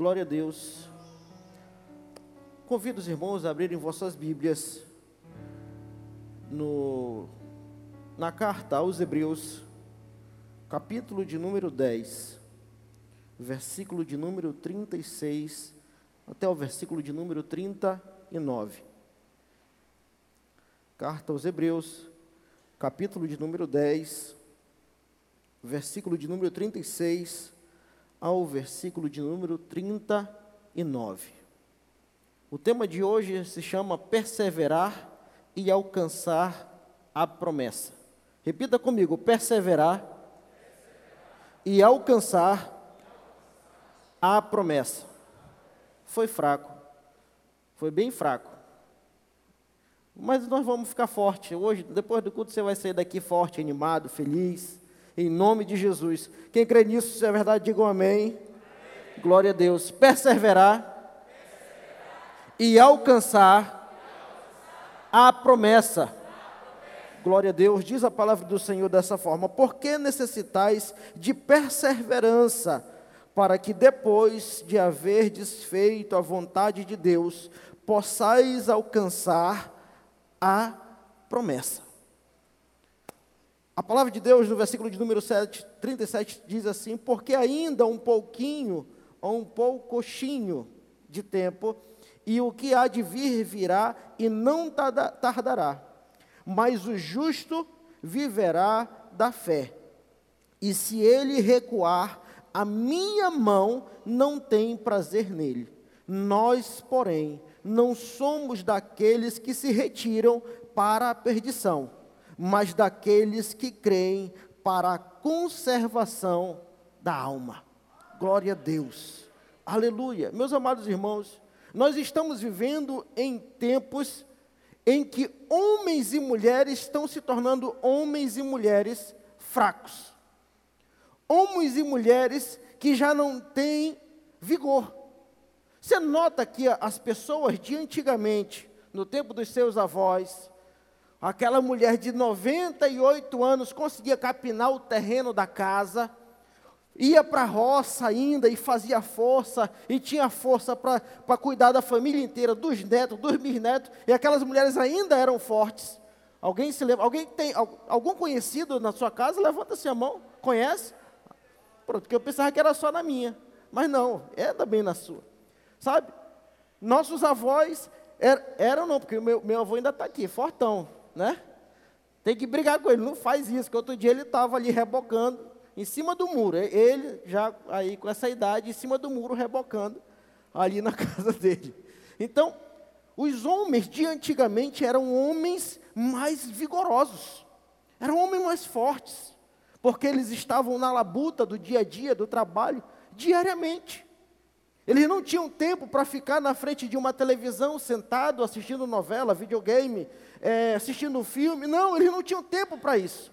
Glória a Deus. Convido os irmãos a abrirem vossas Bíblias no, na carta aos Hebreus, capítulo de número 10, versículo de número 36 até o versículo de número 39. Carta aos Hebreus, capítulo de número 10, versículo de número 36 ao versículo de número 39. O tema de hoje se chama Perseverar e Alcançar a Promessa. Repita comigo: perseverar e alcançar a promessa. Foi fraco, foi bem fraco. Mas nós vamos ficar forte. Hoje, depois do culto, você vai sair daqui forte, animado, feliz em nome de Jesus. Quem crê nisso, se é verdade, digam amém. amém. Glória a Deus. Perseverar, Perseverar. e alcançar, a promessa. Glória a Deus, diz a palavra do Senhor dessa forma: porque necessitais de perseverança, para que depois de haver desfeito a vontade de Deus, possais alcançar a promessa. A palavra de Deus, no versículo de número 7, 37, diz assim: Porque ainda um pouquinho, ou um poucochinho de tempo, e o que há de vir virá e não tardará. Mas o justo viverá da fé. E se ele recuar, a minha mão não tem prazer nele. Nós, porém, não somos daqueles que se retiram para a perdição mas daqueles que creem para a conservação da alma. Glória a Deus. Aleluia. Meus amados irmãos, nós estamos vivendo em tempos em que homens e mulheres estão se tornando homens e mulheres fracos. Homens e mulheres que já não têm vigor. Você nota que as pessoas de antigamente, no tempo dos seus avós, Aquela mulher de 98 anos conseguia capinar o terreno da casa, ia para a roça ainda e fazia força, e tinha força para cuidar da família inteira, dos netos, dos bisnetos, e aquelas mulheres ainda eram fortes. Alguém se lembra? Alguém tem algum conhecido na sua casa? Levanta-se a mão. Conhece? Pronto, porque eu pensava que era só na minha. Mas não, é também na sua. Sabe? Nossos avós eram, eram não, porque meu, meu avô ainda está aqui, fortão né? Tem que brigar com ele, não faz isso, que outro dia ele estava ali rebocando em cima do muro. Ele já aí com essa idade, em cima do muro, rebocando ali na casa dele. Então, os homens de antigamente eram homens mais vigorosos, eram homens mais fortes, porque eles estavam na labuta do dia a dia, do trabalho, diariamente. Eles não tinham tempo para ficar na frente de uma televisão, sentado, assistindo novela, videogame, é, assistindo filme. Não, eles não tinham tempo para isso.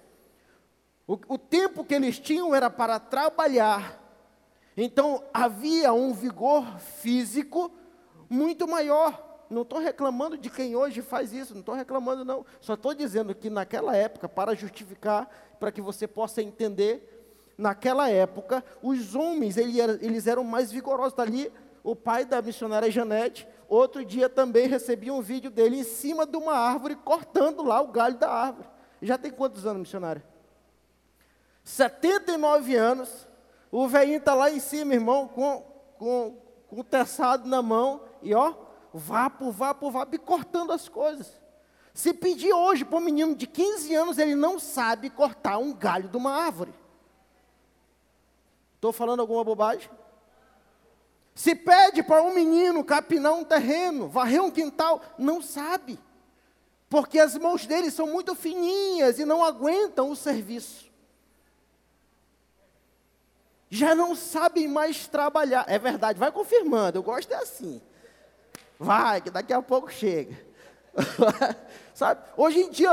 O, o tempo que eles tinham era para trabalhar. Então havia um vigor físico muito maior. Não estou reclamando de quem hoje faz isso, não estou reclamando, não. Só estou dizendo que naquela época, para justificar, para que você possa entender, naquela época, os homens eles eram mais vigorosos. Está ali o pai da missionária Janete, outro dia também recebi um vídeo dele em cima de uma árvore, cortando lá o galho da árvore. Já tem quantos anos, missionária? 79 anos. O velhinho está lá em cima, irmão, com, com, com o teçado na mão, e ó, vapo, vapo, vapo, e cortando as coisas. Se pedir hoje para um menino de 15 anos, ele não sabe cortar um galho de uma árvore. Estou falando alguma bobagem? Se pede para um menino capinar um terreno, varrer um quintal, não sabe. Porque as mãos dele são muito fininhas e não aguentam o serviço. Já não sabem mais trabalhar. É verdade, vai confirmando, eu gosto é assim. Vai, que daqui a pouco chega. Sabe? Hoje em dia,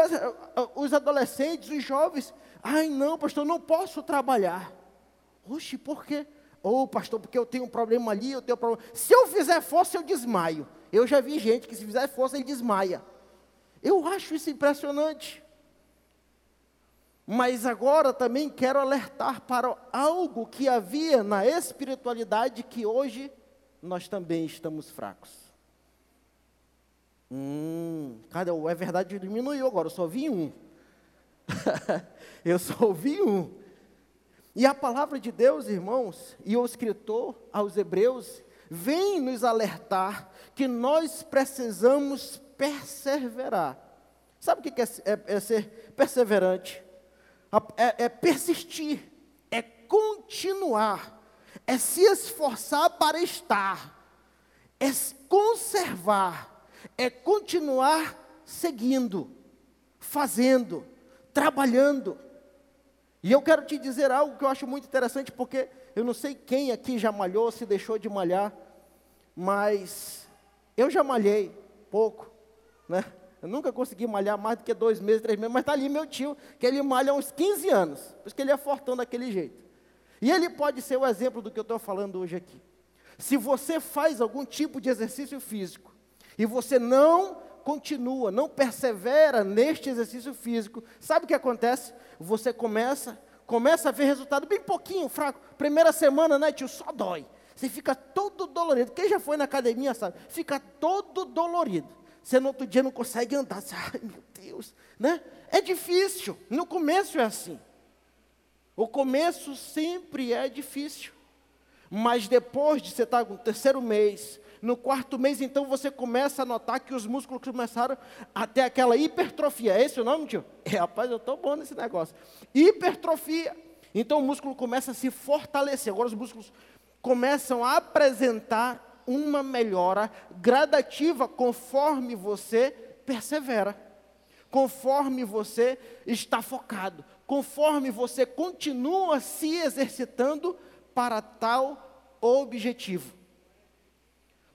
os adolescentes, os jovens, ai não, pastor, não posso trabalhar. Oxe, por quê? Ô oh, pastor, porque eu tenho um problema ali, eu tenho um problema. Se eu fizer força, eu desmaio. Eu já vi gente que se fizer força, ele desmaia. Eu acho isso impressionante. Mas agora também quero alertar para algo que havia na espiritualidade que hoje nós também estamos fracos. Hum, cadê? É verdade, diminuiu agora, eu só vi um. eu só ouvi um. E a palavra de Deus, irmãos, e o escritor aos Hebreus, vem nos alertar que nós precisamos perseverar. Sabe o que é, é, é ser perseverante? É, é persistir, é continuar, é se esforçar para estar, é conservar, é continuar seguindo, fazendo, trabalhando. E eu quero te dizer algo que eu acho muito interessante, porque eu não sei quem aqui já malhou, se deixou de malhar, mas eu já malhei pouco, né? Eu nunca consegui malhar mais do que dois meses, três meses, mas está ali meu tio, que ele malha há uns 15 anos, por isso que ele é fortão daquele jeito. E ele pode ser o exemplo do que eu estou falando hoje aqui. Se você faz algum tipo de exercício físico e você não continua, não persevera neste exercício físico, sabe o que acontece? Você começa, começa a ver resultado bem pouquinho, fraco. Primeira semana, né, tio, só dói. Você fica todo dolorido. Quem já foi na academia sabe, fica todo dolorido. Você no outro dia não consegue andar. Você, Ai, meu Deus, né? É difícil. No começo é assim. O começo sempre é difícil. Mas depois de você estar no terceiro mês, no quarto mês, então, você começa a notar que os músculos começaram a ter aquela hipertrofia. É esse o nome, tio? É, rapaz, eu estou bom nesse negócio. Hipertrofia. Então, o músculo começa a se fortalecer. Agora, os músculos começam a apresentar uma melhora gradativa conforme você persevera, conforme você está focado, conforme você continua se exercitando para tal objetivo.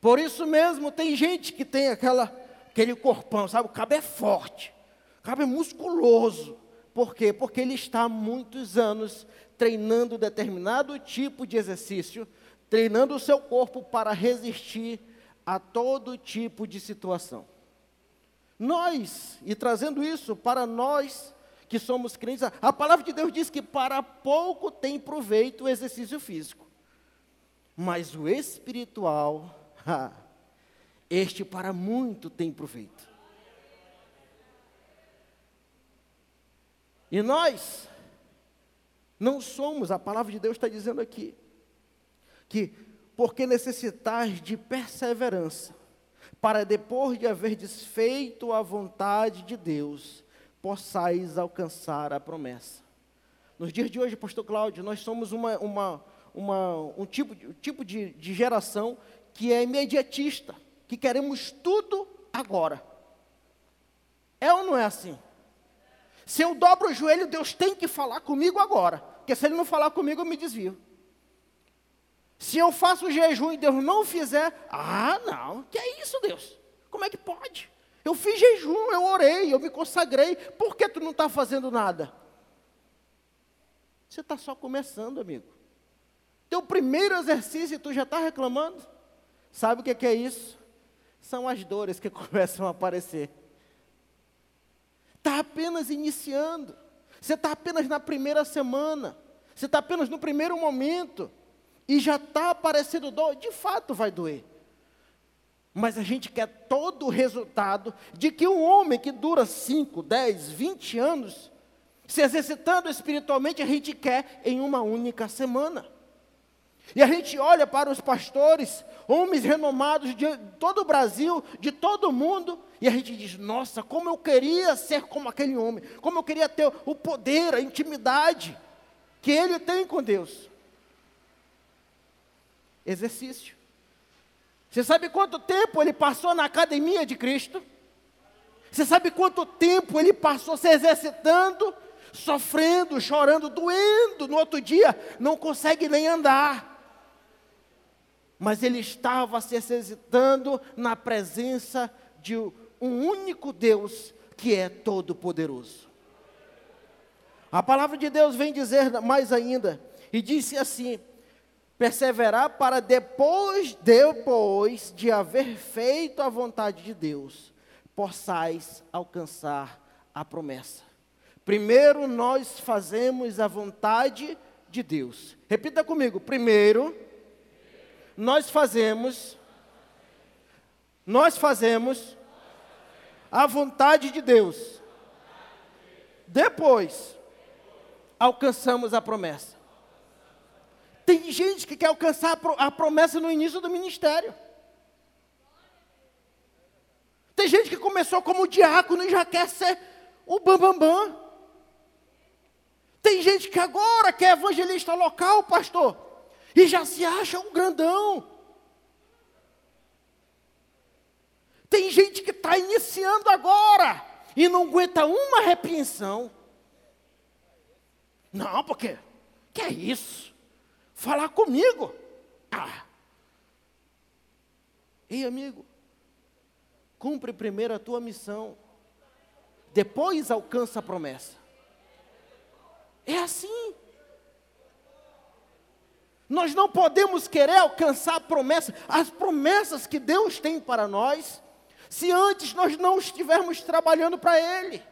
Por isso mesmo, tem gente que tem aquela, aquele corpão, sabe? O cabo é forte, o cabo é musculoso. Por quê? Porque ele está há muitos anos treinando determinado tipo de exercício, treinando o seu corpo para resistir a todo tipo de situação. Nós, e trazendo isso para nós que somos crentes, a palavra de Deus diz que para pouco tem proveito o exercício físico, mas o espiritual este para muito tem proveito. E nós não somos, a palavra de Deus está dizendo aqui, que porque necessitais de perseverança, para depois de haver desfeito a vontade de Deus, possais alcançar a promessa. Nos dias de hoje, pastor Cláudio, nós somos uma, uma, uma, um tipo, tipo de, de geração que é imediatista, que queremos tudo agora. É ou não é assim? Se eu dobro o joelho, Deus tem que falar comigo agora. Porque se Ele não falar comigo, eu me desvio. Se eu faço jejum e Deus não fizer, ah, não, que é isso, Deus? Como é que pode? Eu fiz jejum, eu orei, eu me consagrei, por que tu não está fazendo nada? Você está só começando, amigo. Teu primeiro exercício e tu já está reclamando? Sabe o que é isso? São as dores que começam a aparecer. Está apenas iniciando. Você está apenas na primeira semana. Você está apenas no primeiro momento. E já está aparecendo dor. De fato vai doer. Mas a gente quer todo o resultado de que um homem que dura 5, 10, 20 anos, se exercitando espiritualmente, a gente quer em uma única semana. E a gente olha para os pastores, homens renomados de todo o Brasil, de todo o mundo, e a gente diz: nossa, como eu queria ser como aquele homem, como eu queria ter o poder, a intimidade que ele tem com Deus. Exercício. Você sabe quanto tempo ele passou na academia de Cristo? Você sabe quanto tempo ele passou se exercitando, sofrendo, chorando, doendo, no outro dia não consegue nem andar mas ele estava se exercitando na presença de um único Deus que é todo-poderoso. A palavra de Deus vem dizer mais ainda, e disse assim: perseverar para depois, depois de haver feito a vontade de Deus, possais alcançar a promessa. Primeiro nós fazemos a vontade de Deus. Repita comigo: primeiro nós fazemos, nós fazemos a vontade de Deus. Depois, alcançamos a promessa. Tem gente que quer alcançar a promessa no início do ministério. Tem gente que começou como diácono e já quer ser o bambambam. Bam, bam. Tem gente que agora quer evangelista local, pastor, e já se acha um grandão. Tem gente que está iniciando agora e não aguenta uma repreensão. Não, porque que é isso? Falar comigo. Ah. Ei, amigo, cumpre primeiro a tua missão, depois alcança a promessa. É assim. Nós não podemos querer alcançar a promessa, as promessas que Deus tem para nós, se antes nós não estivermos trabalhando para Ele.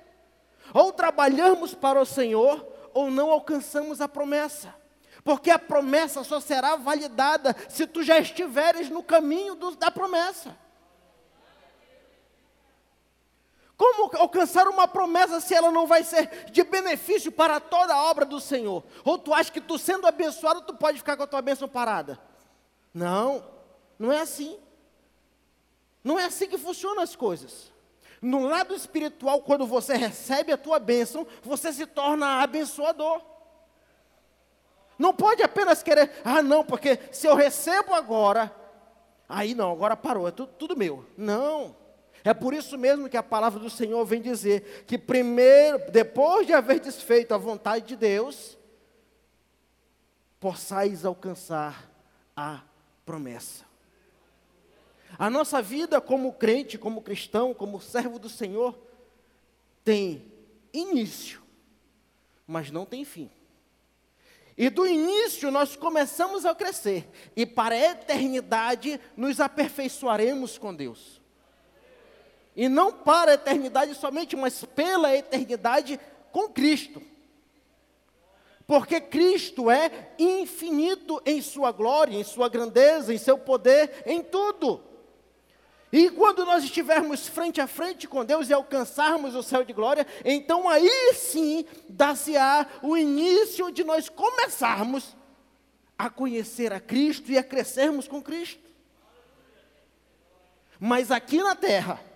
Ou trabalhamos para o Senhor, ou não alcançamos a promessa. Porque a promessa só será validada se tu já estiveres no caminho do, da promessa. Como alcançar uma promessa se ela não vai ser de benefício para toda a obra do Senhor? Ou tu acha que tu sendo abençoado, tu pode ficar com a tua bênção parada? Não, não é assim. Não é assim que funcionam as coisas. No lado espiritual, quando você recebe a tua bênção, você se torna abençoador. Não pode apenas querer, ah, não, porque se eu recebo agora, aí não, agora parou, é tudo, tudo meu. Não. É por isso mesmo que a palavra do Senhor vem dizer que primeiro, depois de haver desfeito a vontade de Deus, possais alcançar a promessa. A nossa vida como crente, como cristão, como servo do Senhor, tem início, mas não tem fim. E do início nós começamos a crescer, e para a eternidade nos aperfeiçoaremos com Deus. E não para a eternidade somente, mas pela eternidade com Cristo. Porque Cristo é infinito em sua glória, em sua grandeza, em seu poder, em tudo. E quando nós estivermos frente a frente com Deus e alcançarmos o céu de glória, então aí sim dá-se-á o início de nós começarmos a conhecer a Cristo e a crescermos com Cristo. Mas aqui na terra,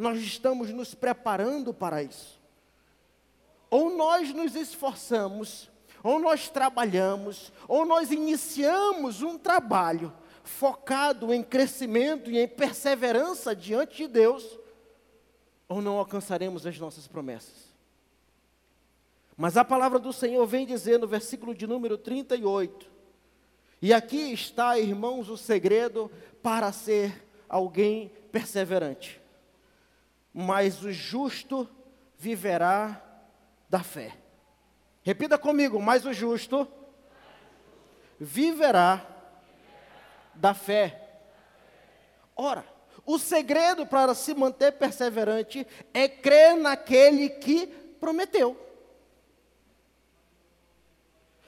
nós estamos nos preparando para isso. Ou nós nos esforçamos, ou nós trabalhamos, ou nós iniciamos um trabalho focado em crescimento e em perseverança diante de Deus, ou não alcançaremos as nossas promessas. Mas a palavra do Senhor vem dizer no versículo de número 38, e aqui está, irmãos, o segredo para ser alguém perseverante mas o justo viverá da fé. Repita comigo, mas o justo viverá da fé. Ora, o segredo para se manter perseverante é crer naquele que prometeu.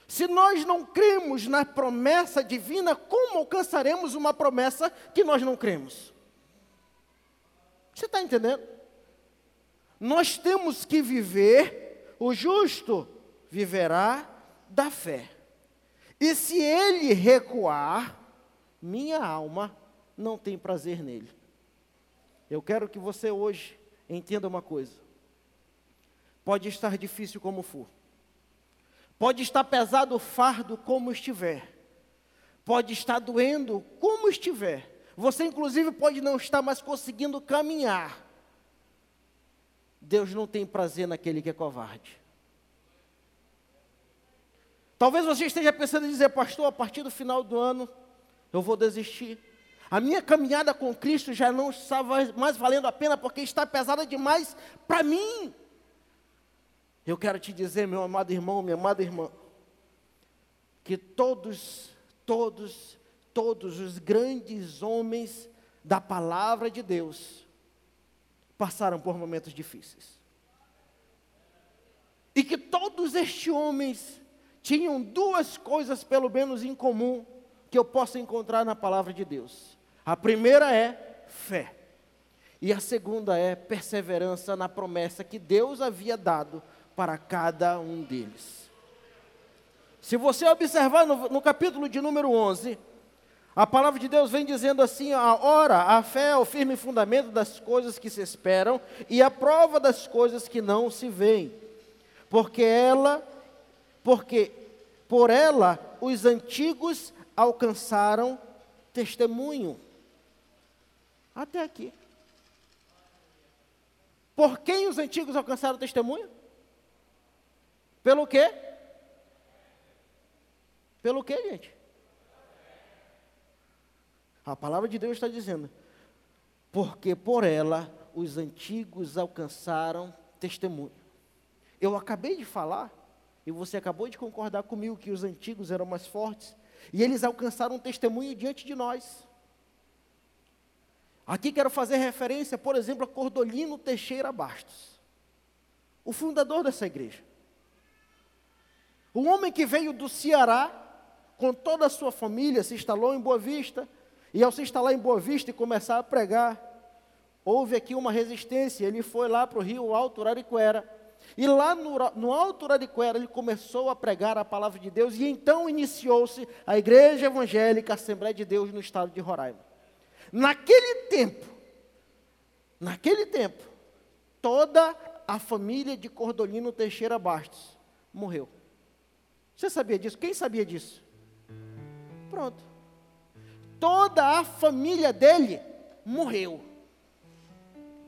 Se nós não cremos na promessa divina, como alcançaremos uma promessa que nós não cremos? Você está entendendo? Nós temos que viver, o justo viverá da fé. E se ele recuar, minha alma não tem prazer nele. Eu quero que você hoje entenda uma coisa. Pode estar difícil como for. Pode estar pesado o fardo como estiver. Pode estar doendo como estiver. Você, inclusive, pode não estar mais conseguindo caminhar. Deus não tem prazer naquele que é covarde. Talvez você esteja pensando em dizer, pastor, a partir do final do ano eu vou desistir. A minha caminhada com Cristo já não está mais valendo a pena porque está pesada demais para mim. Eu quero te dizer, meu amado irmão, minha amada irmã, que todos, todos, todos os grandes homens da palavra de Deus passaram por momentos difíceis. E que todos estes homens tinham duas coisas, pelo menos, em comum. que eu posso encontrar na palavra de Deus. A primeira é fé. E a segunda é perseverança na promessa que Deus havia dado para cada um deles. Se você observar no, no capítulo de número 11, a palavra de Deus vem dizendo assim: a ora, a fé é o firme fundamento das coisas que se esperam e a prova das coisas que não se veem. Porque ela, porque por ela os antigos alcançaram testemunho. Até aqui. Por quem os antigos alcançaram testemunho? Pelo quê? Pelo quê, gente? A palavra de Deus está dizendo: porque por ela os antigos alcançaram testemunho. Eu acabei de falar, e você acabou de concordar comigo que os antigos eram mais fortes, e eles alcançaram testemunho diante de nós. Aqui quero fazer referência, por exemplo, a Cordolino Teixeira Bastos, o fundador dessa igreja. Um homem que veio do Ceará, com toda a sua família, se instalou em Boa Vista, e ao se instalar em Boa Vista e começar a pregar, houve aqui uma resistência. Ele foi lá para o rio Alto Urariquera. E lá no, no Alto Urariquera ele começou a pregar a palavra de Deus. E então iniciou-se a Igreja Evangélica Assembleia de Deus no estado de Roraima. Naquele tempo, naquele tempo, toda a família de Cordolino Teixeira Bastos morreu. Você sabia disso? Quem sabia disso? Pronto toda a família dele morreu.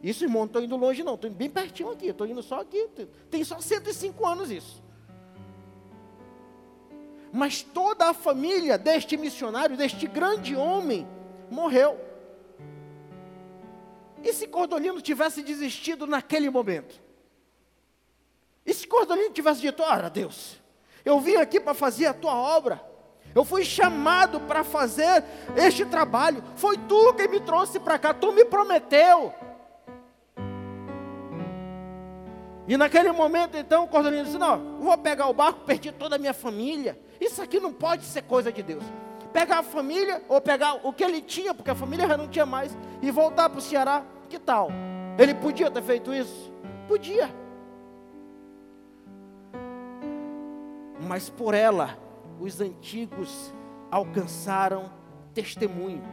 Isso, irmão, não estou indo longe, não, estou bem pertinho aqui, estou indo só aqui. Tem só 105 anos isso. Mas toda a família deste missionário, deste grande homem, morreu. E se Cordolino tivesse desistido naquele momento? E se Cordolino tivesse dito: Ora, Deus, eu vim aqui para fazer a tua obra. Eu fui chamado para fazer este trabalho. Foi tu que me trouxe para cá. Tu me prometeu. E naquele momento, então, o Cordonino disse: Não, vou pegar o barco, perdi toda a minha família. Isso aqui não pode ser coisa de Deus. Pegar a família, ou pegar o que ele tinha, porque a família já não tinha mais, e voltar para o Ceará. Que tal? Ele podia ter feito isso? Podia. Mas por ela, os antigos alcançaram testemunho.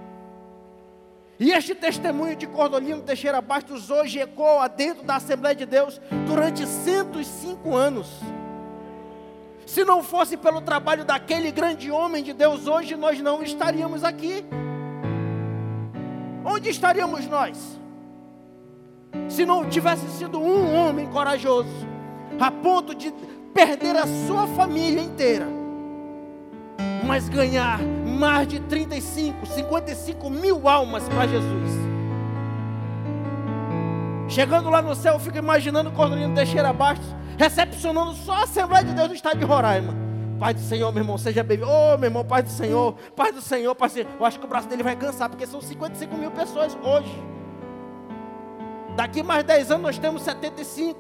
E este testemunho de Cordolino Teixeira Bastos hoje ecoa dentro da Assembleia de Deus durante 105 anos. Se não fosse pelo trabalho daquele grande homem de Deus, hoje nós não estaríamos aqui. Onde estaríamos nós? Se não tivesse sido um homem corajoso, a ponto de perder a sua família inteira mas ganhar mais de 35, 55 mil almas para Jesus. Chegando lá no céu, eu fico imaginando o Cordolino Teixeira Bastos recepcionando só a Assembleia de Deus do estado de Roraima. Pai do Senhor, meu irmão, seja bem-vindo. Ô, meu irmão, Pai do Senhor, Pai do Senhor, Pai do Senhor. Eu acho que o braço dele vai cansar, porque são 55 mil pessoas hoje. Daqui mais 10 anos nós temos 75.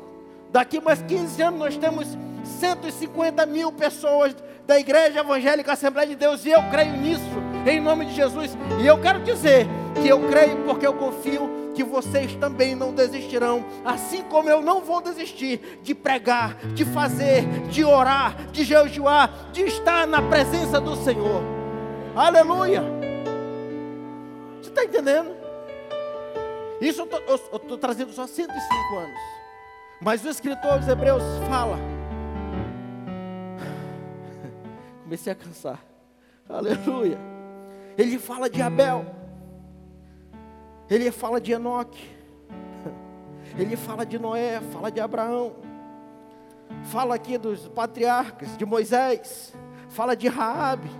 Daqui mais 15 anos nós temos 150 mil pessoas da Igreja Evangélica Assembleia de Deus, e eu creio nisso, em nome de Jesus. E eu quero dizer que eu creio porque eu confio que vocês também não desistirão, assim como eu não vou desistir de pregar, de fazer, de orar, de jejuar, de estar na presença do Senhor. Aleluia! Você está entendendo? Isso eu estou trazendo só 105 anos. Mas o escritor dos Hebreus fala comecei a cansar. Aleluia. Ele fala de Abel. Ele fala de Enoque. Ele fala de Noé, fala de Abraão. Fala aqui dos patriarcas, de Moisés. Fala de Raabe.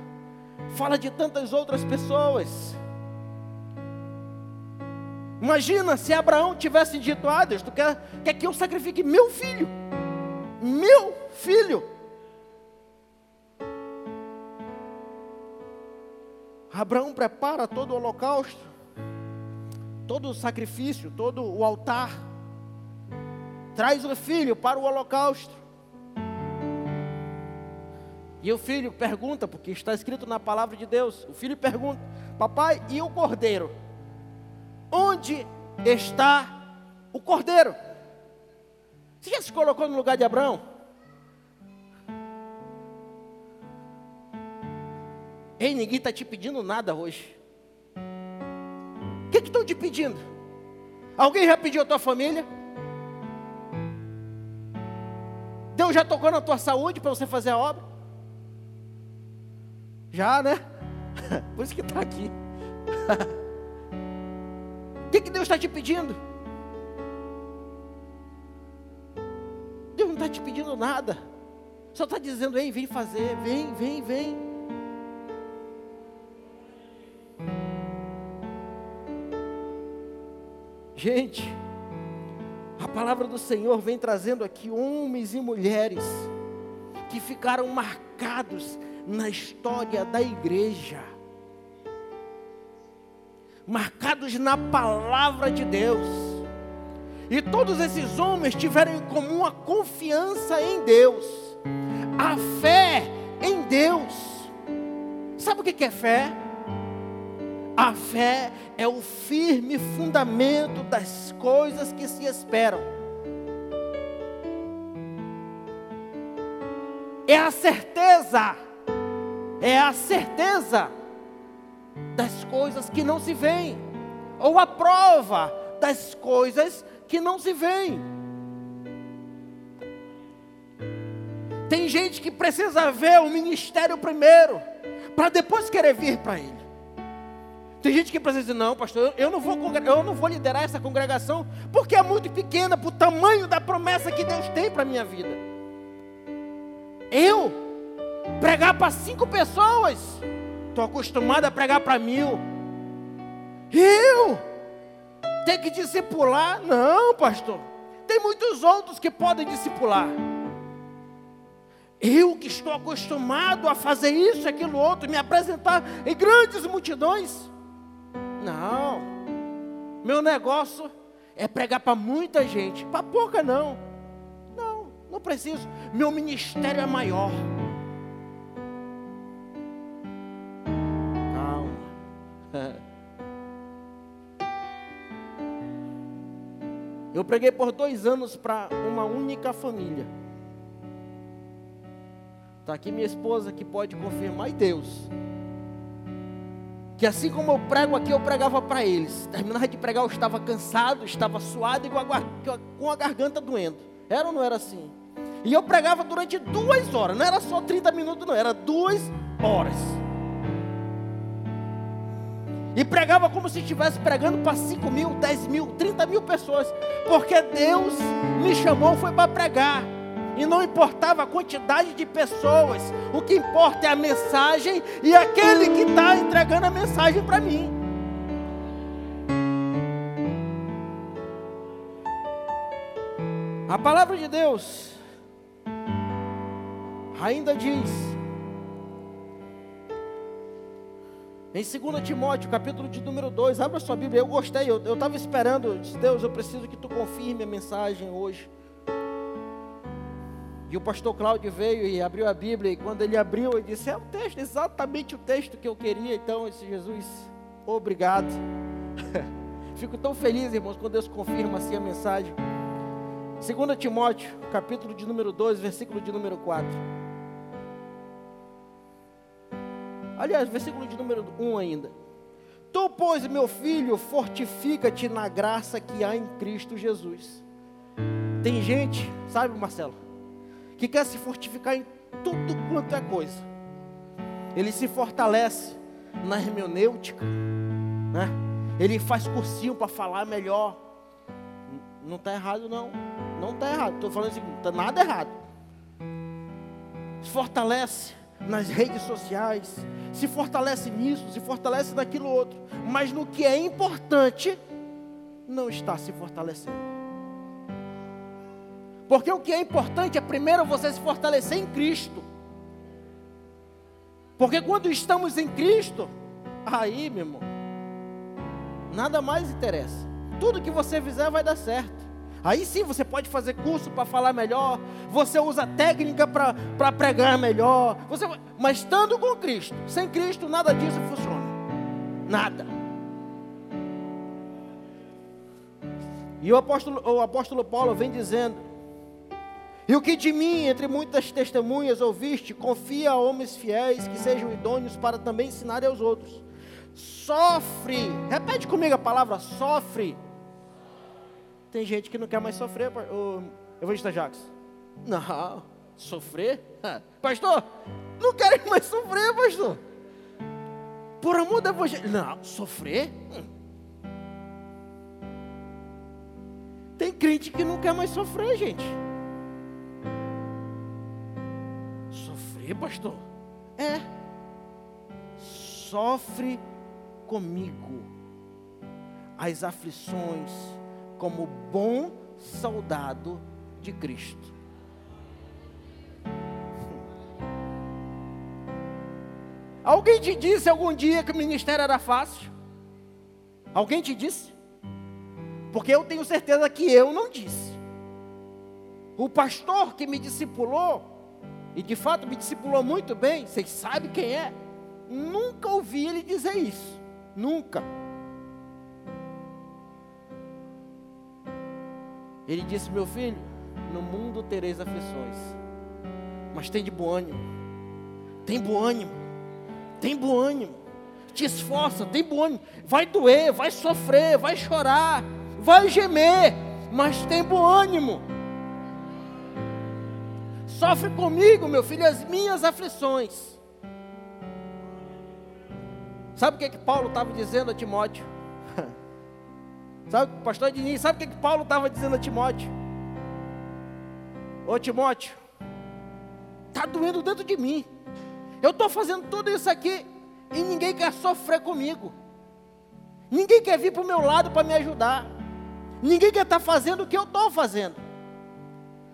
Fala de tantas outras pessoas. Imagina se Abraão tivesse dito: Ah, Deus, tu quer, quer que eu sacrifique meu filho? Meu filho. Abraão prepara todo o holocausto, todo o sacrifício, todo o altar. Traz o filho para o holocausto. E o filho pergunta, porque está escrito na palavra de Deus: o filho pergunta, papai, e o cordeiro? Onde está o cordeiro? Você já se colocou no lugar de Abraão? Ei, ninguém está te pedindo nada hoje. O que estão te pedindo? Alguém já pediu a tua família? Deus já tocou na tua saúde para você fazer a obra? Já, né? Por isso que está aqui. O que, que Deus está te pedindo? Deus não está te pedindo nada. Só está dizendo, ei, vem fazer, vem, vem, vem. Gente, a palavra do Senhor vem trazendo aqui homens e mulheres que ficaram marcados na história da igreja, marcados na palavra de Deus. E todos esses homens tiveram em comum a confiança em Deus, a fé em Deus. Sabe o que é fé? A fé é o firme fundamento das coisas que se esperam. É a certeza, é a certeza das coisas que não se veem, ou a prova das coisas que não se veem. Tem gente que precisa ver o ministério primeiro, para depois querer vir para ele. Tem gente que precisa dizer, não, pastor, eu não vou, eu não vou liderar essa congregação, porque é muito pequena para o tamanho da promessa que Deus tem para a minha vida. Eu pregar para cinco pessoas, estou acostumado a pregar para mil. Eu ter que discipular? Não, pastor. Tem muitos outros que podem discipular. Eu que estou acostumado a fazer isso, aquilo, outro, me apresentar em grandes multidões. Não. Meu negócio é pregar para muita gente, para pouca não. Não, não preciso. Meu ministério é maior. Calma. Eu preguei por dois anos para uma única família. Está aqui minha esposa que pode confirmar, e Deus que assim como eu prego aqui, eu pregava para eles. Terminava de pregar, eu estava cansado, estava suado e com a, garganta doendo. Era ou não era assim? E eu pregava durante duas horas, não era só 30 minutos, não, era duas horas. E pregava como se estivesse pregando para 5 mil, 10 mil, 30 mil pessoas. Porque Deus me chamou, foi para pregar. E não importava a quantidade de pessoas, o que importa é a mensagem e aquele que está entregando a mensagem para mim. A palavra de Deus ainda diz, em 2 Timóteo, capítulo de número 2, abra sua Bíblia, eu gostei, eu estava esperando, Deus, eu preciso que tu confirme a mensagem hoje. E o pastor Cláudio veio e abriu a Bíblia, e quando ele abriu, ele disse: É o texto, exatamente o texto que eu queria. Então, esse Jesus, obrigado. Fico tão feliz, irmãos, quando Deus confirma assim a mensagem. 2 Timóteo, capítulo de número 2, versículo de número 4. Aliás, versículo de número 1 ainda. Tu, pois, meu filho, fortifica-te na graça que há em Cristo Jesus. Tem gente, sabe, Marcelo? Que quer se fortificar em tudo quanto é coisa. Ele se fortalece na hermenêutica, né? Ele faz cursinho para falar melhor. Não está errado, não. Não está errado. Estou falando assim, não está nada errado. Se fortalece nas redes sociais, se fortalece nisso, se fortalece naquilo outro. Mas no que é importante, não está se fortalecendo. Porque o que é importante é primeiro você se fortalecer em Cristo. Porque quando estamos em Cristo, aí, meu irmão, nada mais interessa. Tudo que você fizer vai dar certo. Aí sim você pode fazer curso para falar melhor, você usa técnica para pregar melhor, você, mas estando com Cristo, sem Cristo nada disso funciona. Nada. E o apóstolo, o apóstolo Paulo vem dizendo: E o que de mim, entre muitas testemunhas, ouviste, confia a homens fiéis que sejam idôneos para também ensinarem aos outros. Sofre, repete comigo a palavra sofre tem gente que não quer mais sofrer, o evangelista Jacques. Não, sofrer? Pastor, não quero mais sofrer, pastor. Por amor do evangelho. Não, sofrer? Hum. Tem crente que não quer mais sofrer, gente. Sofrer, pastor? É. Sofre comigo as aflições como bom soldado de Cristo. Alguém te disse algum dia que o ministério era fácil? Alguém te disse? Porque eu tenho certeza que eu não disse. O pastor que me discipulou, e de fato me discipulou muito bem, vocês sabem quem é, nunca ouvi ele dizer isso. Nunca. Ele disse: Meu filho, no mundo tereis aflições, mas tem de bom ânimo, tem bom ânimo, tem bom ânimo, te esforça, tem bom ânimo, vai doer, vai sofrer, vai chorar, vai gemer, mas tem bom ânimo. Sofre comigo, meu filho, as minhas aflições. Sabe o que, é que Paulo estava dizendo a Timóteo? Sabe, pastor Diniz, sabe o que, que Paulo estava dizendo a Timóteo? Ô Timóteo, está doendo dentro de mim. Eu estou fazendo tudo isso aqui e ninguém quer sofrer comigo. Ninguém quer vir para o meu lado para me ajudar. Ninguém quer estar tá fazendo o que eu estou fazendo.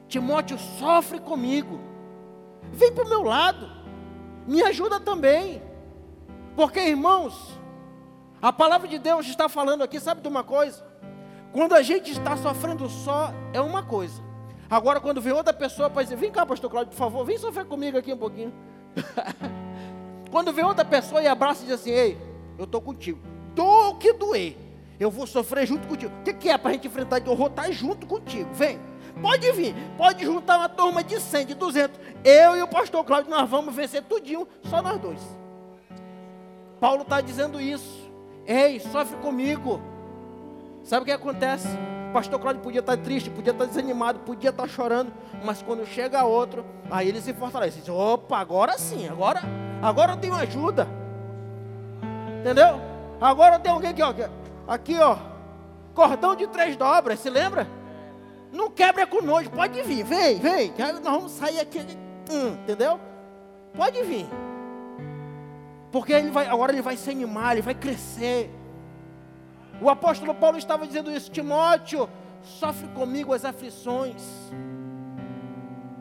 Timóteo sofre comigo. Vem para o meu lado. Me ajuda também. Porque, irmãos, a palavra de Deus está falando aqui, sabe de uma coisa? Quando a gente está sofrendo só, é uma coisa. Agora, quando vem outra pessoa para dizer, vem cá, pastor Cláudio, por favor, vem sofrer comigo aqui um pouquinho. quando vem outra pessoa e abraça e diz assim, ei, eu estou contigo. Dou o que doer. Eu vou sofrer junto contigo. O que, que é para a gente enfrentar? Eu vou estar junto contigo. Vem. Pode vir. Pode juntar uma turma de 100, de 200. Eu e o pastor Cláudio, nós vamos vencer tudinho, só nós dois. Paulo está dizendo isso. Ei, sofre comigo. Sabe o que acontece? O pastor Cláudio podia estar triste, podia estar desanimado, podia estar chorando, mas quando chega outro, aí ele se fortalece. Diz, Opa, agora sim, agora, agora eu tenho ajuda. Entendeu? Agora tem alguém aqui, ó, aqui, ó, cordão de três dobras, se lembra? Não quebra com pode vir, vem, vem, nós vamos sair aqui, hum, entendeu? Pode vir. Porque ele vai, agora ele vai se animar, ele vai crescer. O apóstolo Paulo estava dizendo isso, Timóteo, sofre comigo as aflições.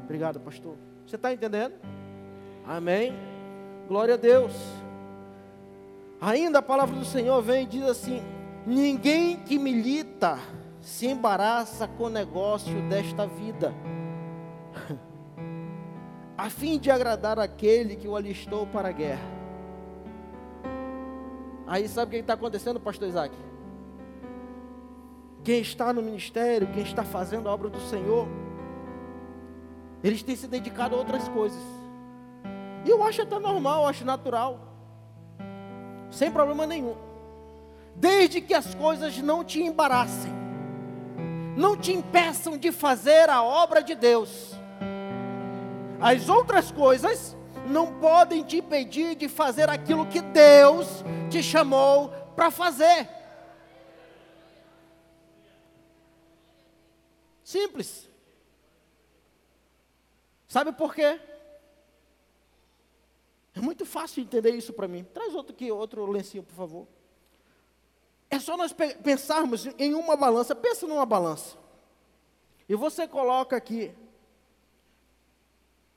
Obrigado, pastor. Você está entendendo? Amém. Glória a Deus. Ainda a palavra do Senhor vem e diz assim: Ninguém que milita se embaraça com o negócio desta vida, a fim de agradar aquele que o alistou para a guerra. Aí sabe o que está acontecendo, pastor Isaac? quem está no ministério, quem está fazendo a obra do Senhor, eles têm se dedicado a outras coisas. E eu acho até normal, eu acho natural. Sem problema nenhum. Desde que as coisas não te embaraçem, não te impeçam de fazer a obra de Deus. As outras coisas não podem te impedir de fazer aquilo que Deus te chamou para fazer. Simples. Sabe por quê? É muito fácil entender isso para mim. Traz outro aqui, outro lencinho, por favor. É só nós pensarmos em uma balança. Pensa numa balança. E você coloca aqui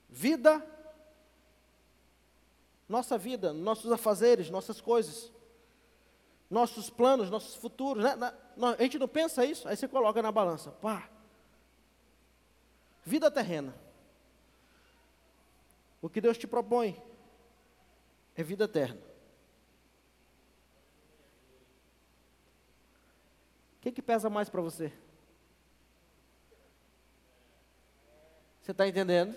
vida, nossa vida, nossos afazeres, nossas coisas, nossos planos, nossos futuros. Né? A gente não pensa isso? Aí você coloca na balança. Pá, Vida terrena. O que Deus te propõe é vida eterna. O que, que pesa mais para você? Você está entendendo?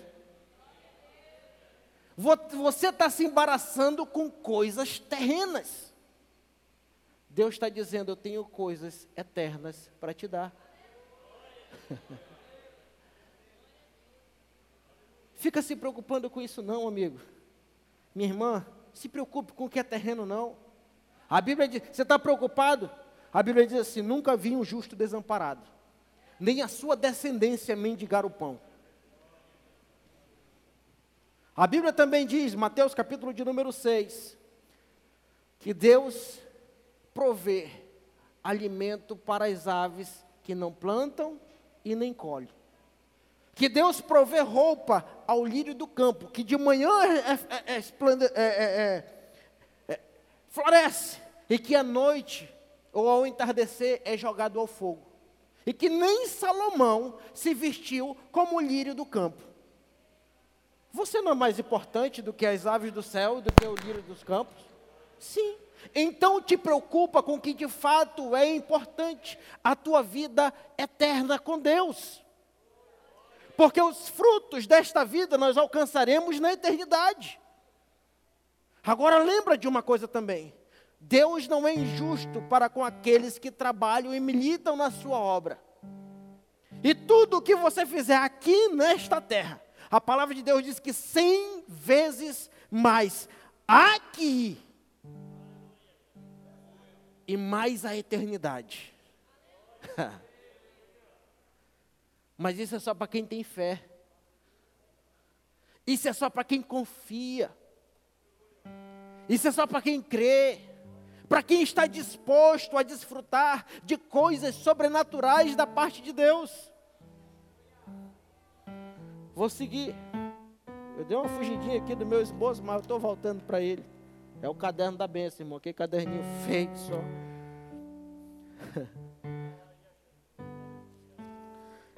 Você está se embaraçando com coisas terrenas. Deus está dizendo: Eu tenho coisas eternas para te dar. Fica se preocupando com isso, não, amigo. Minha irmã, se preocupe com o que é terreno, não. A Bíblia diz: Você está preocupado? A Bíblia diz assim: Nunca vi um justo desamparado, nem a sua descendência mendigar o pão. A Bíblia também diz, Mateus capítulo de número 6, que Deus provê alimento para as aves que não plantam e nem colhem. Que Deus provê roupa ao lírio do campo, que de manhã é, é, é, é, floresce, e que à noite ou ao entardecer é jogado ao fogo. E que nem Salomão se vestiu como o lírio do campo. Você não é mais importante do que as aves do céu, do que o lírio dos campos? Sim. Então te preocupa com o que de fato é importante, a tua vida eterna com Deus. Porque os frutos desta vida nós alcançaremos na eternidade. Agora lembra de uma coisa também. Deus não é injusto para com aqueles que trabalham e militam na sua obra. E tudo o que você fizer aqui nesta terra, a palavra de Deus diz que cem vezes mais aqui e mais a eternidade. Mas isso é só para quem tem fé. Isso é só para quem confia. Isso é só para quem crê. Para quem está disposto a desfrutar de coisas sobrenaturais da parte de Deus. Vou seguir. Eu dei uma fugidinha aqui do meu esposo, mas eu estou voltando para ele. É o caderno da bênção, irmão. Que caderninho feio só.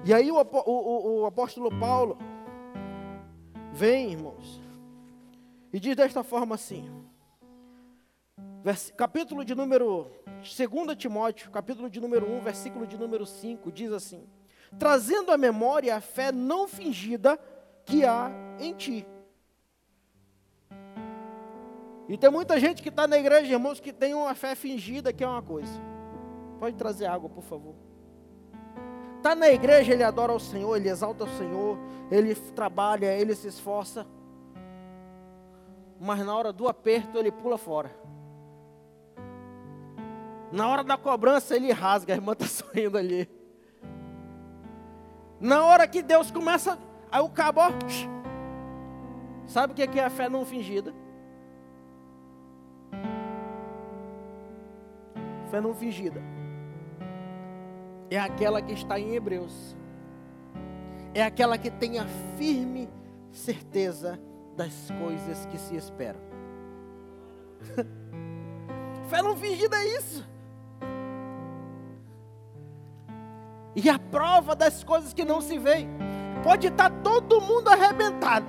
E aí o, o, o, apóstolo Paulo vem, irmãos, e diz desta forma assim, capítulo de número, 2 Timóteo, capítulo de número 1, versículo de número 5, diz assim, trazendo à memória a fé não fingida que há em ti. E tem muita gente que está na igreja, irmãos, que tem uma fé fingida, que é uma coisa. Pode trazer água, por favor. Está na igreja, ele adora o Senhor, ele exalta o Senhor, ele trabalha, ele se esforça. Mas na hora do aperto, ele pula fora. Na hora da cobrança, ele rasga, a irmã está sorrindo ali. Na hora que Deus começa, aí o cabo, sabe o que é a fé não fingida? Fé não fingida é aquela que está em Hebreus, é aquela que tem a firme certeza das coisas que se esperam. Fé não fingida é isso. E a prova das coisas que não se veem. Pode estar todo mundo arrebentado.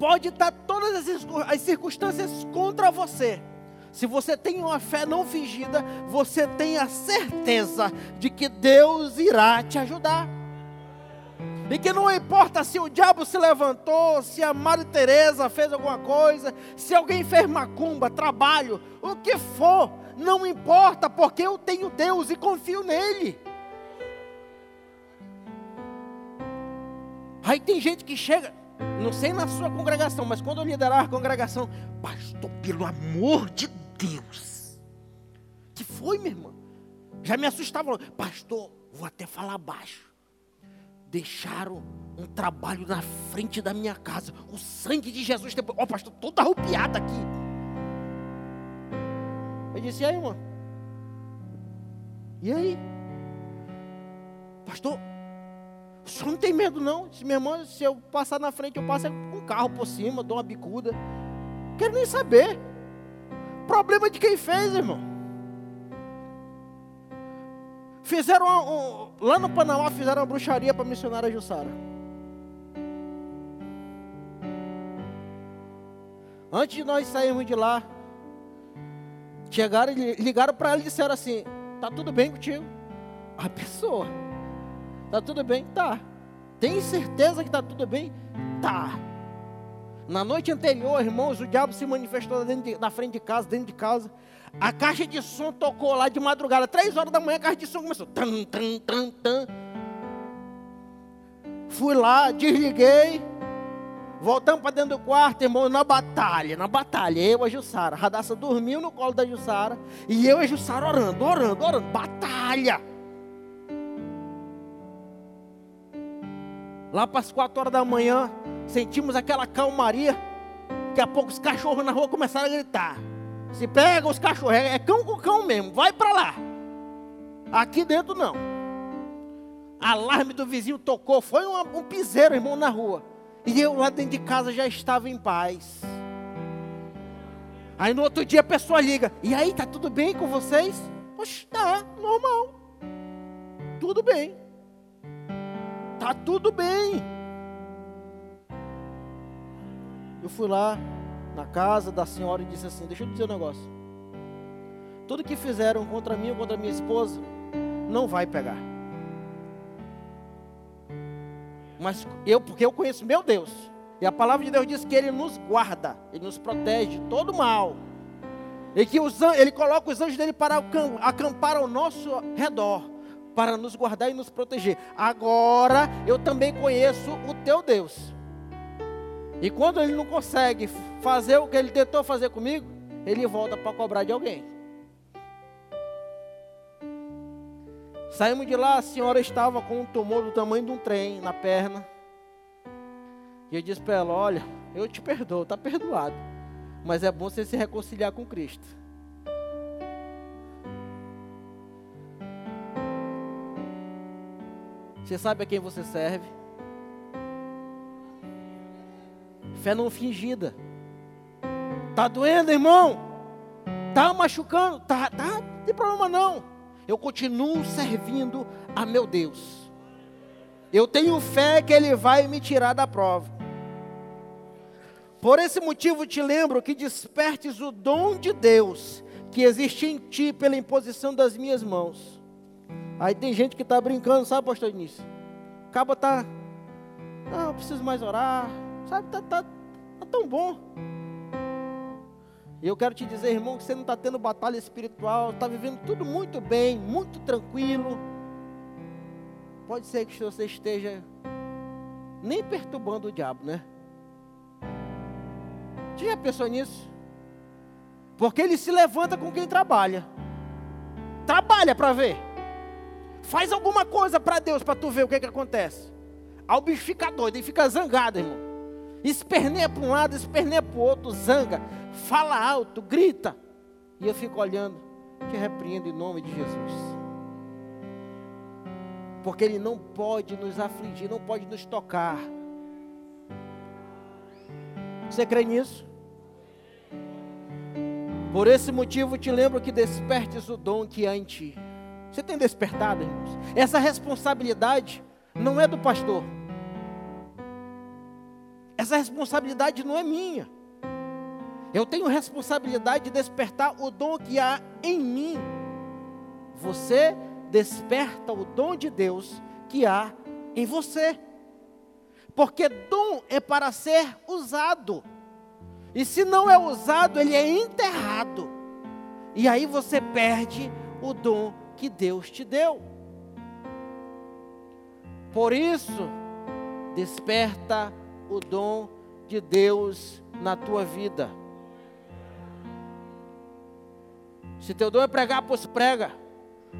Pode estar todas as circunstâncias contra você. Se você tem uma fé não fingida, você tem a certeza de que Deus irá te ajudar. E que não importa se o diabo se levantou, se a Maria Teresa fez alguma coisa, se alguém fez macumba, trabalho, o que for, não importa, porque eu tenho Deus e confio nele. Aí tem gente que chega, não sei na sua congregação, mas quando eu liderar a congregação, pastor, pelo amor de Deus, que foi, minha irmã? Já me assustava, pastor, vou até falar baixo. Deixaram um trabalho na frente da minha casa. O sangue de Jesus. Ó, oh, pastor, toda arrupiada aqui. Eu disse, e aí, irmã? E aí? Pastor, Senhor não tem medo, não. Disse, minha irmã, se eu passar na frente, eu passo um carro por cima, dou uma bicuda. Não quero nem saber. Problema de quem fez, irmão. Fizeram um, lá no Panamá fizeram uma bruxaria para a missionária Jussara. Antes de nós sairmos de lá, chegaram ligaram para ela e disseram assim: "Tá tudo bem contigo?" A pessoa Tá tudo bem? Tá. Tem certeza que tá tudo bem? Tá. Na noite anterior, irmãos, o diabo se manifestou de, na frente de casa, dentro de casa. A caixa de som tocou lá de madrugada, três horas da manhã, a caixa de som começou. Tan, tan, tan, tan. Fui lá, desliguei. Voltamos para dentro do quarto, irmão, na batalha, na batalha. Eu e a Jussara. A Radassa dormiu no colo da Jussara. E eu e a Jussara orando, orando, orando. Batalha. Lá para as quatro horas da manhã, sentimos aquela calmaria. Daqui a pouco os cachorros na rua começaram a gritar. Se pega os cachorros, é, é cão com cão mesmo, vai para lá. Aqui dentro não. Alarme do vizinho tocou, foi um, um piseiro, irmão, na rua. E eu lá dentro de casa já estava em paz. Aí no outro dia a pessoa liga: E aí, tá tudo bem com vocês? Poxa, tá, normal. Tudo bem. Tá tudo bem. Eu fui lá na casa da senhora e disse assim: Deixa eu dizer um negócio. Tudo que fizeram contra mim ou contra minha esposa não vai pegar. Mas eu, porque eu conheço meu Deus. E a palavra de Deus diz que Ele nos guarda, Ele nos protege de todo mal. E que os, Ele coloca os anjos dele para acampar ao nosso redor, para nos guardar e nos proteger. Agora eu também conheço o teu Deus. E quando ele não consegue fazer o que ele tentou fazer comigo, ele volta para cobrar de alguém. Saímos de lá, a senhora estava com um tumor do tamanho de um trem na perna. E eu disse para ela: Olha, eu te perdoo, está perdoado. Mas é bom você se reconciliar com Cristo. Você sabe a quem você serve? Fé não fingida. Tá doendo, irmão? Tá machucando? Tá, tá, não tem problema não eu continuo servindo a meu Deus. Eu tenho fé que Ele vai me tirar da prova. Por esse motivo te lembro que despertes o dom de Deus que existe em ti pela imposição das minhas mãos. Aí tem gente que está brincando, sabe, pastor Início? Acaba tá, não, preciso mais orar, sabe, tá, tá, tá tão bom. E eu quero te dizer, irmão, que você não está tendo batalha espiritual, está vivendo tudo muito bem, muito tranquilo. Pode ser que você esteja nem perturbando o diabo, né? Você já pensou nisso? Porque ele se levanta com quem trabalha. Trabalha para ver. Faz alguma coisa para Deus, para tu ver o que, que acontece. Aí o bicho fica doido, ele fica zangado, irmão. Esperneia para um lado, esperneia para o outro, zanga fala alto, grita. E eu fico olhando, te repreendo em nome de Jesus. Porque Ele não pode nos afligir, não pode nos tocar. Você crê nisso? Por esse motivo te lembro que despertes o dom que há em ti. Você tem despertado, irmãos? Essa responsabilidade não é do pastor. Essa responsabilidade não é minha. Eu tenho responsabilidade de despertar o dom que há em mim. Você desperta o dom de Deus que há em você. Porque dom é para ser usado. E se não é usado, ele é enterrado. E aí você perde o dom que Deus te deu. Por isso, desperta o dom de Deus na tua vida. Se teu dom é pregar, pois prega.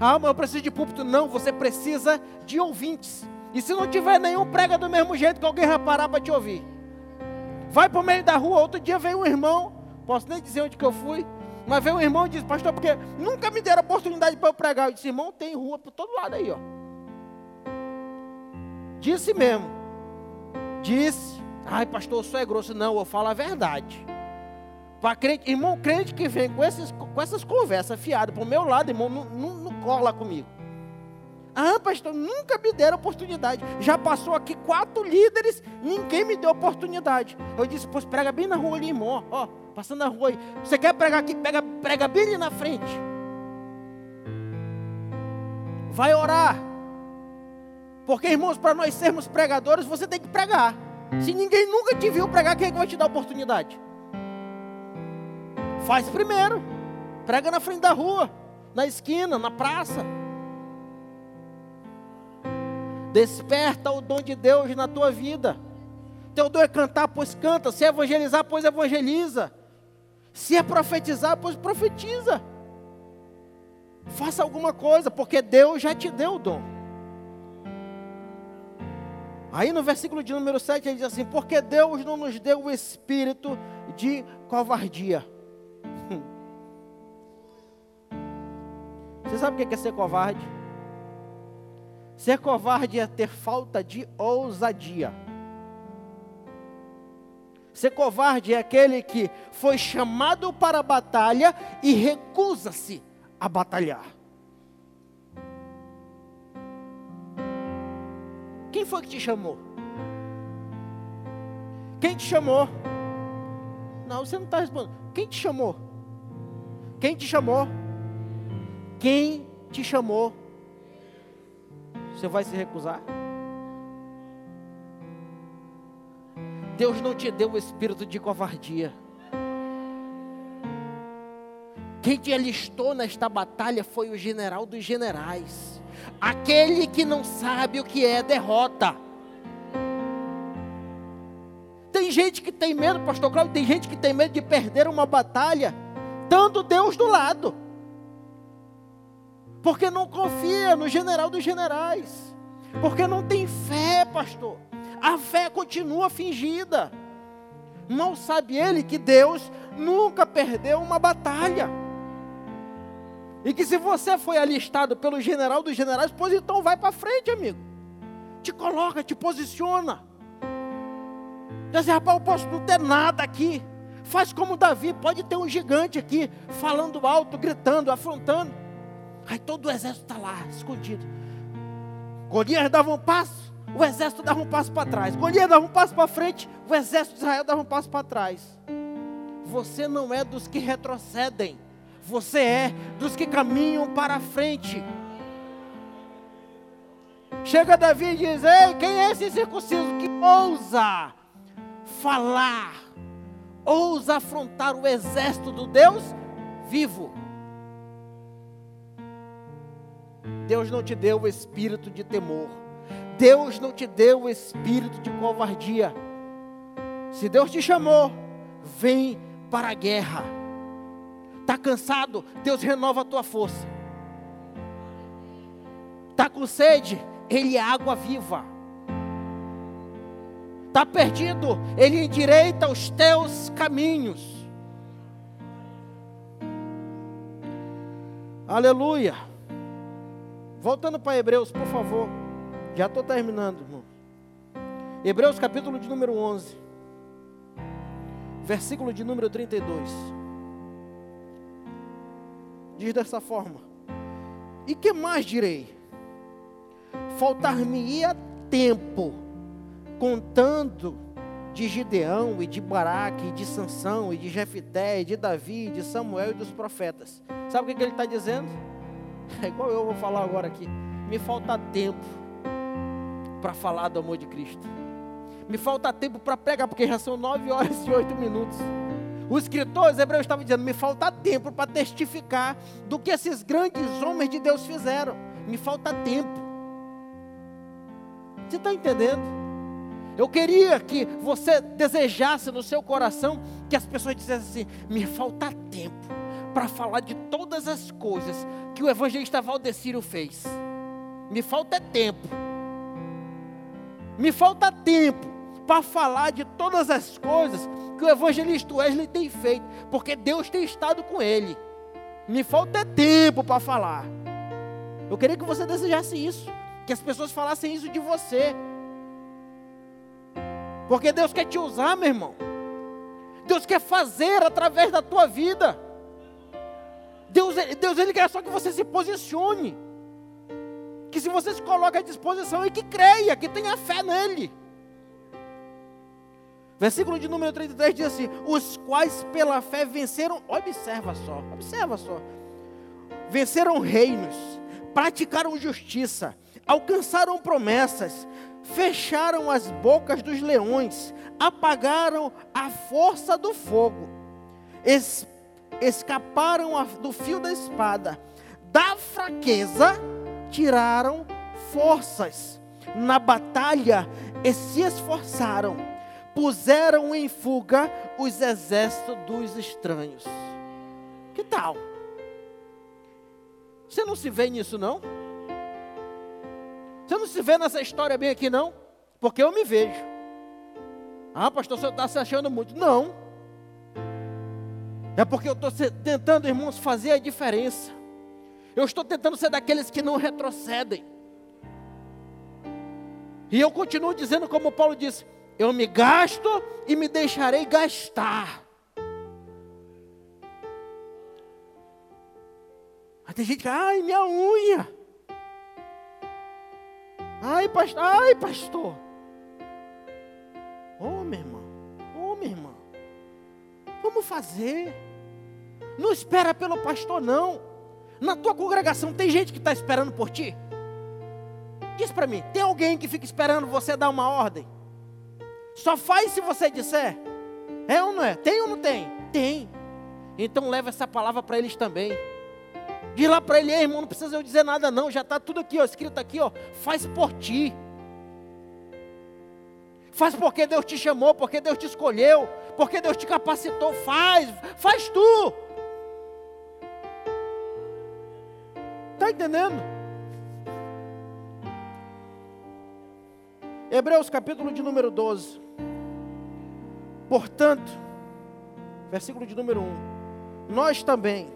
Ah, mas eu preciso de púlpito. Não, você precisa de ouvintes. E se não tiver nenhum, prega do mesmo jeito que alguém vai parar para te ouvir. Vai para o meio da rua. Outro dia veio um irmão, posso nem dizer onde que eu fui, mas veio um irmão e disse, pastor, porque nunca me deram oportunidade para eu pregar. Eu disse, irmão, tem rua por todo lado aí, ó. Disse mesmo. Disse, ai pastor, sou é grosso. Não, eu falo a verdade. Para crente, irmão, crente que vem com, esses, com essas conversas fiadas para o meu lado, irmão, não, não, não cola comigo. Ah, pastor, nunca me deram oportunidade. Já passou aqui quatro líderes, ninguém me deu oportunidade. Eu disse, pois prega bem na rua ali, irmão. Ó, passando na rua. Você quer pregar aqui? Pega, prega bem ali na frente. Vai orar. Porque, irmãos, para nós sermos pregadores, você tem que pregar. Se ninguém nunca te viu pregar, quem é que vai te dar oportunidade? Faz primeiro. Prega na frente da rua, na esquina, na praça. Desperta o dom de Deus na tua vida. Teu dom é cantar, pois canta. Se evangelizar, pois evangeliza. Se é profetizar, pois profetiza. Faça alguma coisa, porque Deus já te deu o dom. Aí no versículo de número 7 ele diz assim: Porque Deus não nos deu o espírito de covardia. Você sabe o que é ser covarde? Ser covarde é ter falta de ousadia. Ser covarde é aquele que foi chamado para a batalha e recusa-se a batalhar. Quem foi que te chamou? Quem te chamou? Não, você não está respondendo. Quem te chamou? Quem te chamou? Quem te chamou? Você vai se recusar? Deus não te deu o espírito de covardia. Quem te alistou nesta batalha foi o general dos generais, aquele que não sabe o que é derrota. Tem gente que tem medo, pastor Cláudio, tem gente que tem medo de perder uma batalha, dando Deus do lado, porque não confia no general dos generais, porque não tem fé, pastor. A fé continua fingida. Mal sabe ele que Deus nunca perdeu uma batalha. E que se você foi alistado pelo general dos generais, pois então vai para frente, amigo. Te coloca, te posiciona. Diz rapaz, eu posso não ter nada aqui. Faz como Davi, pode ter um gigante aqui, falando alto, gritando, afrontando. Aí todo o exército está lá, escondido. Golias dava um passo, o exército dava um passo para trás. Golias dava um passo para frente, o exército de Israel dava um passo para trás. Você não é dos que retrocedem. Você é dos que caminham para frente. Chega Davi e diz: Ei, quem é esse circunciso que ousa falar, ousa afrontar o exército do Deus vivo? Deus não te deu o espírito de temor. Deus não te deu o espírito de covardia. Se Deus te chamou, vem para a guerra. Está cansado? Deus renova a tua força. Está com sede? Ele é água viva. Está perdido? Ele endireita os teus caminhos. Aleluia. Voltando para Hebreus, por favor. Já estou terminando, irmão. Hebreus capítulo de número 11. Versículo de número 32 diz dessa forma: E que mais direi? Faltar-me-ia tempo contando de Gideão e de Baraque, e de Sansão, e de Jefité, e de Davi, e de Samuel e dos profetas. Sabe o que ele está dizendo? É igual eu vou falar agora aqui. Me falta tempo para falar do amor de Cristo. Me falta tempo para pregar, porque já são nove horas e oito minutos. O escritor os hebreus estava dizendo: me falta tempo para testificar do que esses grandes homens de Deus fizeram. Me falta tempo. Você está entendendo? Eu queria que você desejasse no seu coração que as pessoas dissessem assim: me falta tempo para falar de todas as coisas que o evangelista Valdecírio fez. Me falta tempo. Me falta tempo para falar de todas as coisas que o evangelista Wesley tem feito, porque Deus tem estado com ele. Me falta tempo para falar. Eu queria que você desejasse isso, que as pessoas falassem isso de você. Porque Deus quer te usar, meu irmão. Deus quer fazer através da tua vida. Deus, Deus ele quer só que você se posicione. Que se você se coloca à disposição e que creia, que tenha fé nele. Versículo de número 33 diz assim: Os quais pela fé venceram, observa só, observa só, venceram reinos, praticaram justiça, alcançaram promessas, fecharam as bocas dos leões, apagaram a força do fogo, es, escaparam a, do fio da espada, da fraqueza tiraram forças, na batalha e se esforçaram, puseram em fuga os exércitos dos estranhos. Que tal? Você não se vê nisso, não? Você não se vê nessa história bem aqui, não? Porque eu me vejo. Ah, pastor, você está se achando muito. Não. É porque eu estou tentando, irmãos, fazer a diferença. Eu estou tentando ser daqueles que não retrocedem. E eu continuo dizendo, como Paulo disse: Eu me gasto e me deixarei gastar. Tem gente que, ai, minha unha. Ai, pastor, ai, pastor. Ô, oh, meu irmão, ô, oh, minha. Vamos fazer. Não espera pelo pastor, não. Na tua congregação tem gente que está esperando por ti? Diz para mim, tem alguém que fica esperando você dar uma ordem? Só faz se você disser. É ou não é? Tem ou não tem? Tem. Então leva essa palavra para eles também. Diz lá para ele, irmão, não precisa eu dizer nada não, já está tudo aqui, ó, escrito aqui, ó, faz por ti. Faz porque Deus te chamou, porque Deus te escolheu, porque Deus te capacitou, faz, faz tu. Está entendendo? Hebreus capítulo de número 12. Portanto, versículo de número 1. Nós também,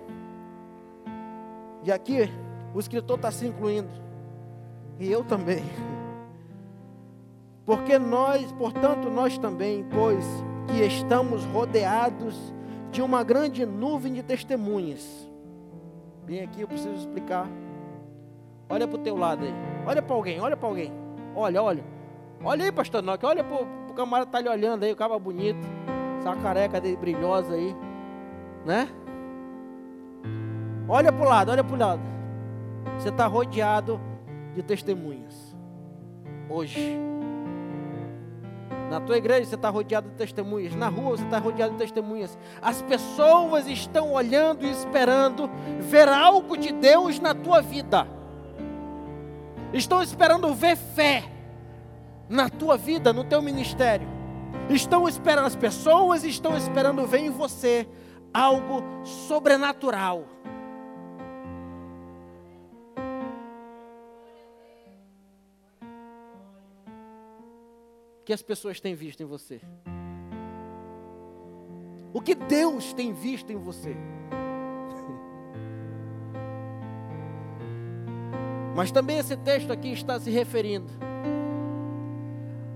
e aqui o escritor está se incluindo. E eu também. Porque nós, portanto, nós também, pois que estamos rodeados de uma grande nuvem de testemunhas. Bem aqui eu preciso explicar. Olha para o teu lado aí. Olha para alguém, olha para alguém. Olha, olha. Olha aí, pastor Noque. Olha para o camarada que está lhe olhando aí, o cara bonito. Essa careca dele brilhosa aí. Né? Olha para o lado, olha para o lado. Você está rodeado de testemunhas. Hoje. Na tua igreja você está rodeado de testemunhas. Na rua você está rodeado de testemunhas. As pessoas estão olhando e esperando ver algo de Deus na tua vida. Estão esperando ver fé na tua vida, no teu ministério. Estão esperando, as pessoas estão esperando ver em você algo sobrenatural. Que as pessoas têm visto em você? O que Deus tem visto em você? Mas também esse texto aqui está se referindo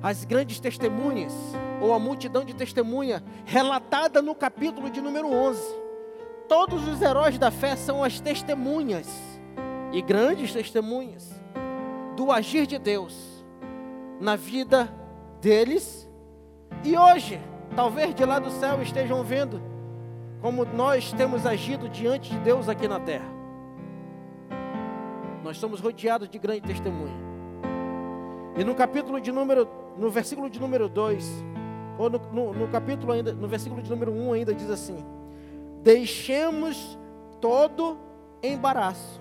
às grandes testemunhas, ou a multidão de testemunha, relatada no capítulo de número 11. Todos os heróis da fé são as testemunhas, e grandes testemunhas, do agir de Deus na vida deles. E hoje, talvez de lá do céu estejam vendo como nós temos agido diante de Deus aqui na terra. Nós somos rodeados de grande testemunha. E no capítulo de número, no versículo de número 2, ou no, no, no, capítulo ainda, no versículo de número 1 um ainda diz assim: Deixemos todo embaraço.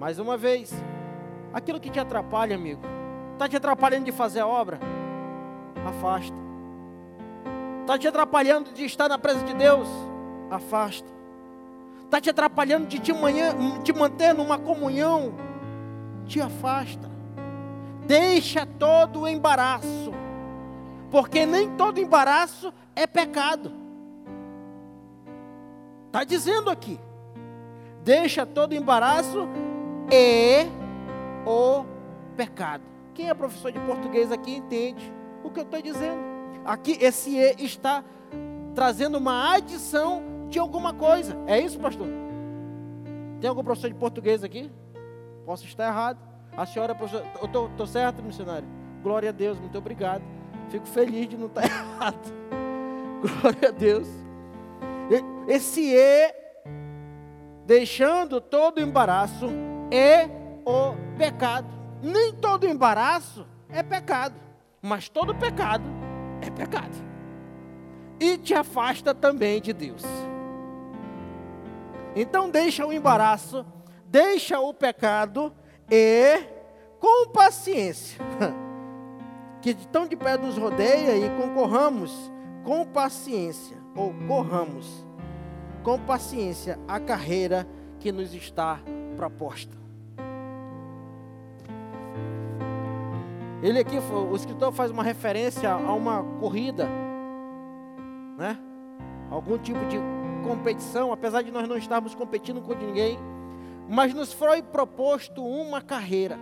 Mais uma vez, aquilo que te atrapalha, amigo, Está te atrapalhando de fazer a obra? Afasta. Está te atrapalhando de estar na presença de Deus? Afasta. Está te atrapalhando de te, manhã, te manter numa comunhão? Te afasta. Deixa todo o embaraço. Porque nem todo embaraço é pecado. Está dizendo aqui. Deixa todo embaraço e o pecado. Quem é professor de português aqui entende o que eu estou dizendo. Aqui, esse E está trazendo uma adição de alguma coisa. É isso, pastor? Tem algum professor de português aqui? Posso estar errado. A senhora, eu estou certo, missionário? Glória a Deus, muito obrigado. Fico feliz de não estar errado. Glória a Deus. Esse E, deixando todo o embaraço, é o pecado. Nem todo embaraço é pecado, mas todo pecado é pecado. E te afasta também de Deus. Então deixa o embaraço, deixa o pecado e com paciência, que tão de pé nos rodeia e concorramos com paciência, ou corramos com paciência a carreira que nos está proposta. Ele aqui, o escritor faz uma referência a uma corrida, né? Algum tipo de competição, apesar de nós não estarmos competindo com ninguém, mas nos foi proposto uma carreira.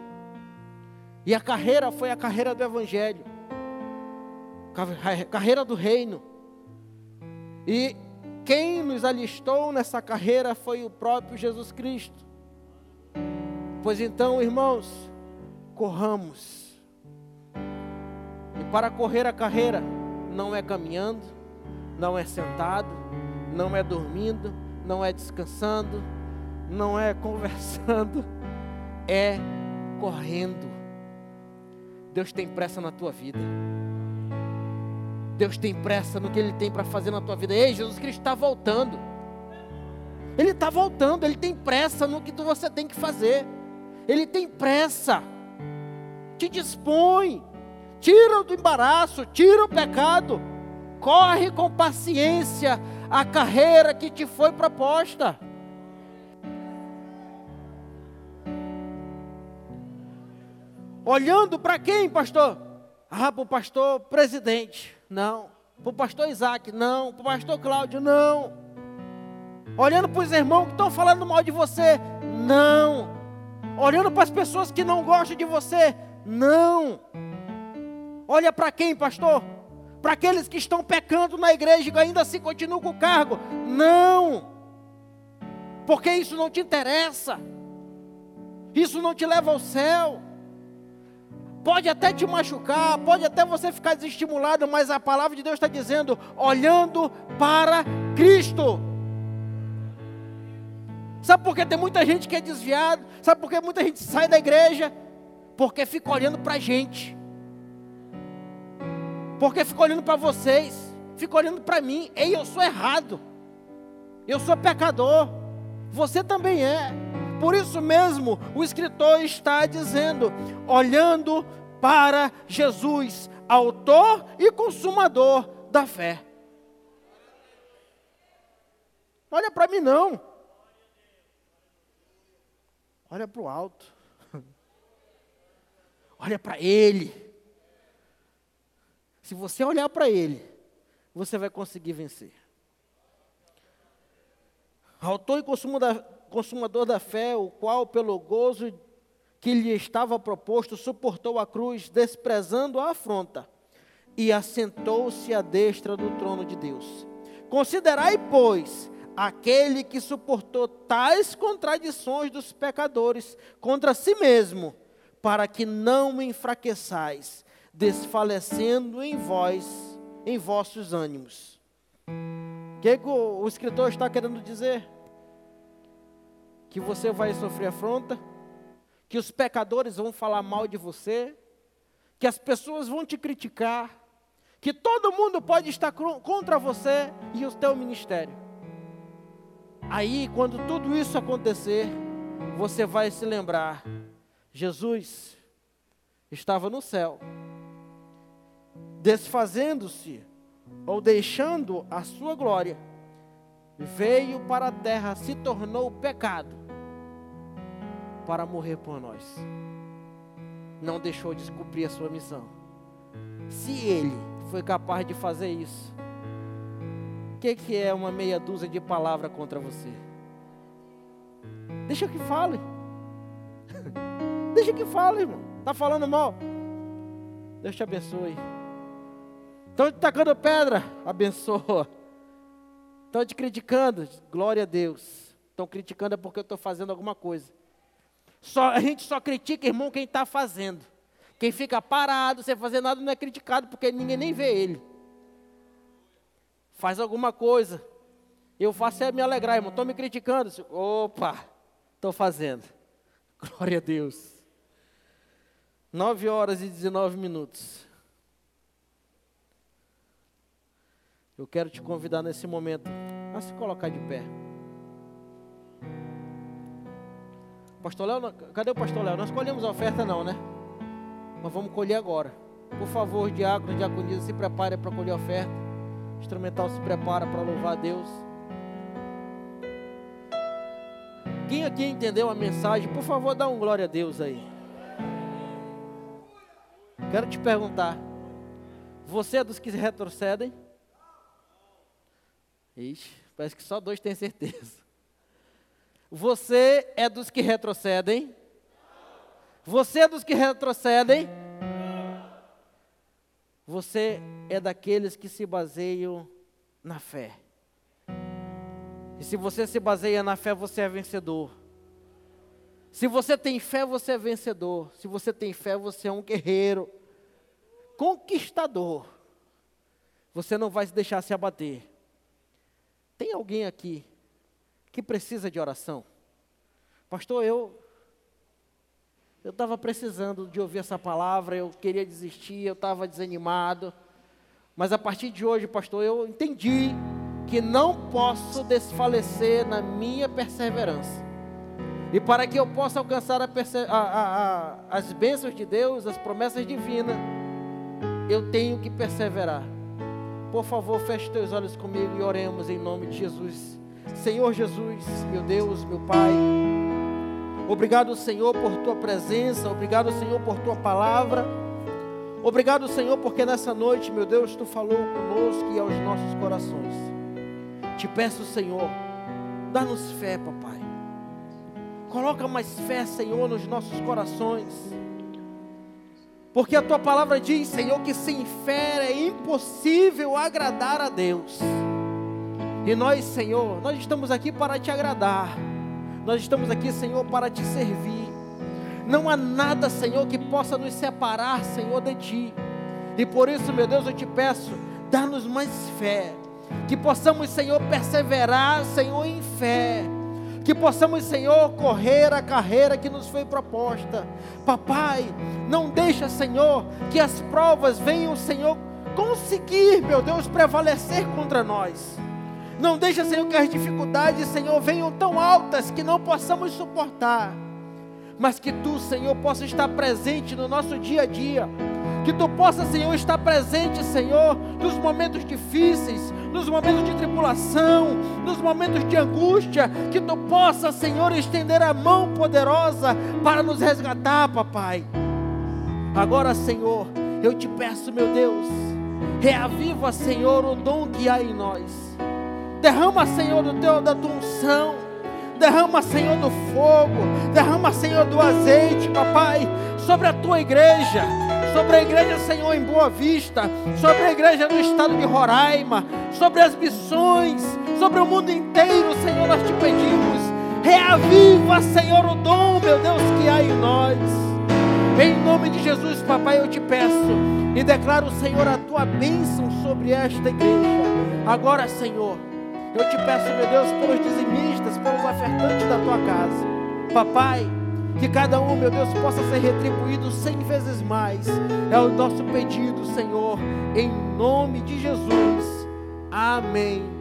E a carreira foi a carreira do Evangelho, carreira do reino. E quem nos alistou nessa carreira foi o próprio Jesus Cristo. Pois então, irmãos, corramos para correr a carreira, não é caminhando, não é sentado, não é dormindo, não é descansando, não é conversando, é correndo. Deus tem pressa na tua vida. Deus tem pressa no que Ele tem para fazer na tua vida. Ei, Jesus Cristo está voltando. Ele está voltando, Ele tem pressa no que você tem que fazer. Ele tem pressa. Te dispõe tira do embaraço, tira o pecado, corre com paciência a carreira que te foi proposta. Olhando para quem, pastor? Ah, para o pastor presidente, não. Para o pastor Isaac, não. Para o pastor Cláudio, não. Olhando para os irmãos que estão falando mal de você, não. Olhando para as pessoas que não gostam de você, não. Olha para quem, pastor? Para aqueles que estão pecando na igreja e ainda assim continuam com o cargo. Não! Porque isso não te interessa. Isso não te leva ao céu. Pode até te machucar, pode até você ficar desestimulado, mas a palavra de Deus está dizendo: olhando para Cristo. Sabe por que tem muita gente que é desviado? Sabe por que muita gente sai da igreja? Porque fica olhando para a gente. Porque fico olhando para vocês, fico olhando para mim. Ei, eu sou errado. Eu sou pecador. Você também é. Por isso mesmo, o escritor está dizendo, olhando para Jesus, autor e consumador da fé. Olha para mim não. Olha para o alto. Olha para Ele. Se você olhar para Ele, você vai conseguir vencer. Autor e consumador da fé, o qual, pelo gozo que lhe estava proposto, suportou a cruz, desprezando a afronta, e assentou-se à destra do trono de Deus. Considerai, pois, aquele que suportou tais contradições dos pecadores contra si mesmo, para que não enfraqueçais desfalecendo em vós, em vossos ânimos. O que, que o, o escritor está querendo dizer? Que você vai sofrer afronta, que os pecadores vão falar mal de você, que as pessoas vão te criticar, que todo mundo pode estar contra você e o teu ministério. Aí, quando tudo isso acontecer, você vai se lembrar: Jesus estava no céu desfazendo-se ou deixando a sua glória, veio para a terra, se tornou pecado para morrer por nós. Não deixou de cumprir a sua missão. Se ele foi capaz de fazer isso, o que, que é uma meia dúzia de palavras contra você? Deixa que fale. Deixa que fale, irmão. Está falando mal? Deus te abençoe. Estão te tacando pedra, abençoa. Estão te criticando, glória a Deus. Estão criticando é porque eu estou fazendo alguma coisa. Só, a gente só critica, irmão, quem está fazendo. Quem fica parado, sem fazer nada, não é criticado, porque ninguém nem vê ele. Faz alguma coisa. Eu faço é me alegrar, irmão. Estou me criticando. Opa, estou fazendo. Glória a Deus. 9 horas e 19 minutos. Eu quero te convidar nesse momento a se colocar de pé. Pastor Léo, cadê o pastor Léo? Nós colhemos a oferta não, né? Mas vamos colher agora. Por favor, diácono, diaconisa, se prepare para colher a oferta. O instrumental se prepara para louvar a Deus. Quem aqui entendeu a mensagem, por favor, dá um glória a Deus aí. Quero te perguntar: você é dos que retrocedem? Ixi, parece que só dois têm certeza. Você é dos que retrocedem? Você é dos que retrocedem? Você é daqueles que se baseiam na fé. E se você se baseia na fé, você é vencedor. Se você tem fé, você é vencedor. Se você tem fé, você é um guerreiro, conquistador. Você não vai se deixar se abater. Tem alguém aqui que precisa de oração? Pastor, eu eu estava precisando de ouvir essa palavra, eu queria desistir, eu estava desanimado. Mas a partir de hoje, pastor, eu entendi que não posso desfalecer na minha perseverança. E para que eu possa alcançar a a, a, as bênçãos de Deus, as promessas divinas, eu tenho que perseverar. Por favor, feche teus olhos comigo e oremos em nome de Jesus. Senhor Jesus, meu Deus, meu Pai. Obrigado, Senhor, por tua presença. Obrigado, Senhor, por tua palavra. Obrigado, Senhor, porque nessa noite, meu Deus, tu falou conosco e aos nossos corações. Te peço, Senhor, dá-nos fé, papai. Coloca mais fé, Senhor, nos nossos corações. Porque a tua palavra diz, Senhor, que sem fé é impossível agradar a Deus. E nós, Senhor, nós estamos aqui para te agradar. Nós estamos aqui, Senhor, para te servir. Não há nada, Senhor, que possa nos separar, Senhor, de ti. E por isso, meu Deus, eu te peço, dá-nos mais fé. Que possamos, Senhor, perseverar, Senhor, em fé que possamos, Senhor, correr a carreira que nos foi proposta. Papai, não deixa, Senhor, que as provas venham, Senhor, conseguir, meu Deus, prevalecer contra nós. Não deixa, Senhor, que as dificuldades, Senhor, venham tão altas que não possamos suportar. Mas que tu, Senhor, possa estar presente no nosso dia a dia que tu possa, Senhor, estar presente, Senhor, nos momentos difíceis, nos momentos de tribulação, nos momentos de angústia. Que tu possa, Senhor, estender a mão poderosa para nos resgatar, papai. Agora, Senhor, eu te peço, meu Deus, reaviva, Senhor, o dom que há em nós. Derrama, Senhor, do teu, da tua unção. Derrama, Senhor, do fogo. Derrama, Senhor, do azeite, papai, sobre a tua igreja sobre a igreja, Senhor, em Boa Vista, sobre a igreja no estado de Roraima, sobre as missões, sobre o mundo inteiro, Senhor, nós te pedimos. Reaviva, Senhor, o dom, meu Deus, que há em nós. Em nome de Jesus, papai, eu te peço e declaro, Senhor, a tua bênção sobre esta igreja. Agora, Senhor, eu te peço, meu Deus, pelos dizimistas, pelos ofertantes da tua casa. Papai, que cada um, meu Deus, possa ser retribuído cem vezes mais. É o nosso pedido, Senhor, em nome de Jesus. Amém.